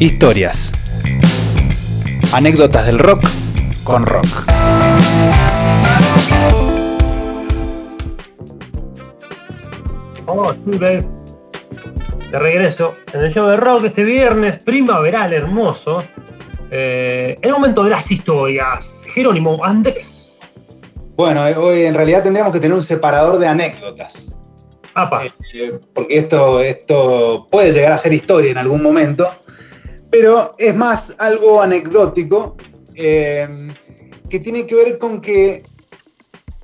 Historias. Anécdotas del rock con rock. Oh, sí, babe. De regreso en el show de rock este viernes primaveral hermoso. Eh, el momento de las historias. Jerónimo Andrés. Bueno, eh, hoy en realidad tendríamos que tener un separador de anécdotas. Apa. Eh, porque esto, esto puede llegar a ser historia en algún momento, pero es más algo anecdótico eh, que tiene que ver con que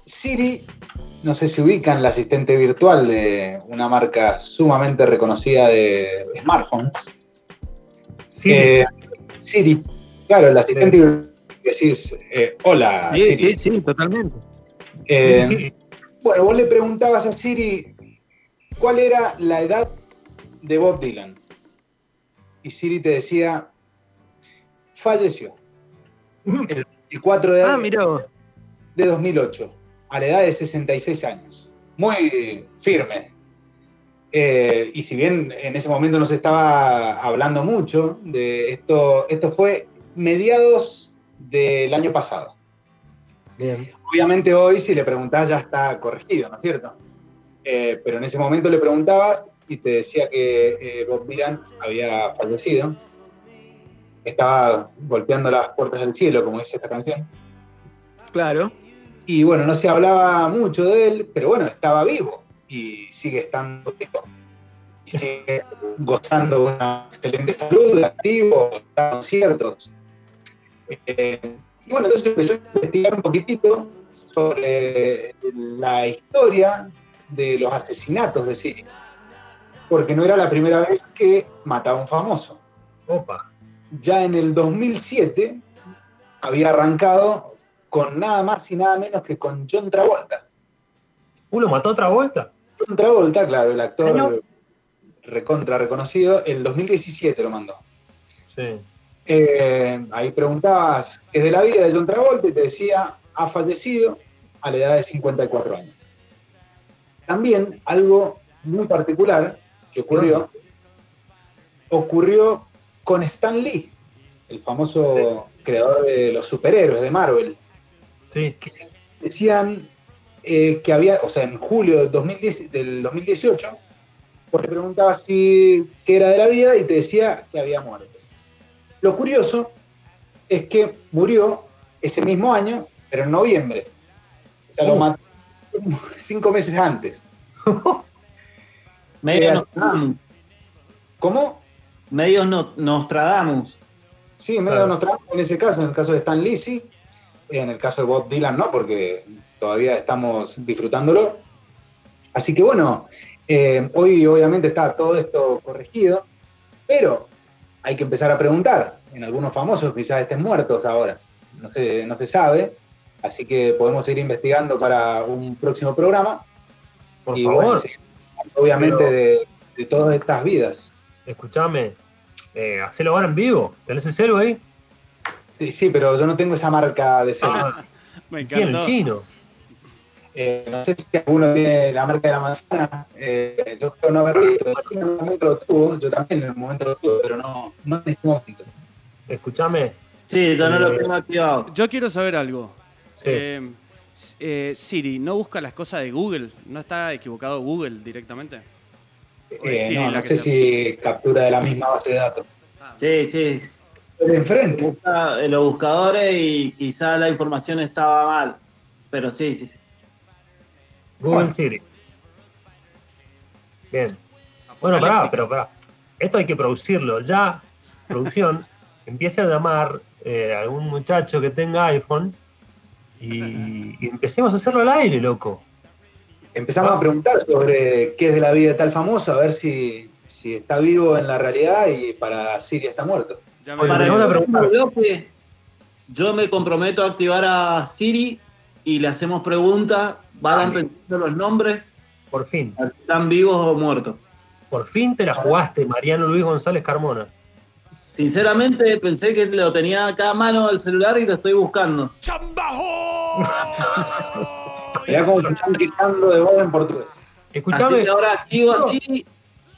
Siri, no sé si ubican la asistente virtual de una marca sumamente reconocida de smartphones. Sí. Eh, Siri, claro, el asistente virtual decís, eh, hola. Sí, Siri. sí, sí, totalmente. Sí. Bueno, vos le preguntabas a Siri cuál era la edad de Bob Dylan. Y Siri te decía, falleció el 24 de, Ah, vos. de 2008, a la edad de 66 años. Muy firme. Eh, y si bien en ese momento no se estaba hablando mucho de esto, esto fue mediados del año pasado. Bien. Obviamente hoy si le preguntás ya está corregido, ¿no es cierto? Eh, pero en ese momento le preguntabas y te decía que eh, Bob Dylan había fallecido. Estaba golpeando las puertas del cielo, como dice esta canción. Claro. Y bueno, no se hablaba mucho de él, pero bueno, estaba vivo y sigue estando vivo. Y sigue gozando de una excelente salud, activo, da conciertos. Eh, y bueno, entonces empezó a investigar un poquitito sobre la historia de los asesinatos de Siri. Porque no era la primera vez que mataba a un famoso Opa. ya en el 2007 había arrancado con nada más y nada menos que con John Travolta. ¿Uno mató otra vuelta? John Travolta, claro, el actor Año. recontra reconocido, el 2017 lo mandó. Sí. Eh, ahí preguntabas qué es de la vida de John Travolta y te decía, ha fallecido a la edad de 54 años. También algo muy particular que ocurrió, ocurrió con Stan Lee, el famoso creador de los superhéroes de Marvel. Sí. Decían eh, que había, o sea, en julio del, 2010 del 2018, pues le preguntabas si, qué era de la vida y te decía que había muerto. Lo curioso es que murió ese mismo año, pero en noviembre. O sea, lo Uh. mató cinco meses antes. Medio Eh, Nostradamus. ¿Cómo? Medio no- Nostradamus. Sí, medio Claro. Nostradamus en ese caso, en el caso de Stan Lee, sí. En el caso de Bob Dylan, no, porque todavía estamos disfrutándolo. Así que bueno, eh, hoy obviamente está todo esto corregido, pero hay que empezar a preguntar. En algunos famosos quizás estén muertos ahora, no se, no se sabe. Así que podemos ir investigando para un próximo programa. Por y favor, bueno, obviamente Pero- de, de todas estas vidas. escúchame. Eh, hacelo ahora en vivo. ¿Tenés el celu ahí? Sí, sí, pero yo no tengo esa marca de celu. Ah, Me tiene el chino. Eh, no sé si alguno tiene la marca de la manzana. eh, yo creo no haber visto. En un momento lo tuvo, yo también en un momento lo tuve, pero no, no en este momento. Escúchame. Sí, yo no lo Eh, tengo activado. Yo quiero saber algo. Sí. Eh, eh, Siri, ¿no busca las cosas de Google? ¿No está equivocado Google directamente? ¿O es Eh, Siri no, no sé si captura de la misma base de datos. Sí, sí. De enfrente. Busca en los buscadores y quizá la información estaba mal. Pero sí, sí, sí. Google Bueno. Siri. Bien. Bueno, pará, pero pará. Esto hay que producirlo. Ya, producción, empiece a llamar eh, a algún muchacho que tenga iPhone y, y empecemos a hacerlo al aire, loco. Empezamos a preguntar sobre qué es de la vida de tal famoso, a ver si, si está vivo en la realidad y para Siria está muerto. Ya me- Oye, Para me el van a próximo preguntar. bloque, yo me comprometo a activar a Siri y le hacemos preguntas. Van pensando los nombres, Por fin. están vivos o muertos. Por fin te la jugaste, Mariano Luis González Carmona. Sinceramente pensé que lo tenía acá a mano el celular y lo estoy buscando. Mirá cómo se están quejando de vos en portugués. Así Escuchame, que ahora activo así.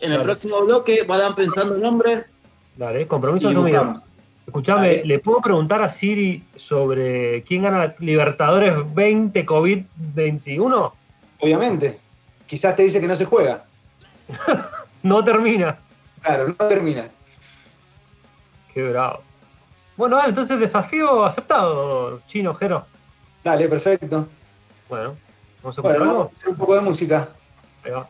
En el próximo bloque van pensando nombres Dale, compromiso asumido. Escuchame, Dale. ¿le puedo preguntar a Siri sobre quién gana Libertadores 20 COVID-21? Obviamente. Quizás te dice que no se juega. No termina. Claro, no termina. Qué bravo. Bueno, entonces desafío aceptado, chino, Jero. Dale, perfecto. Bueno, vamos a Bueno, algo. vamos a hacer un poco de música. Ahí va.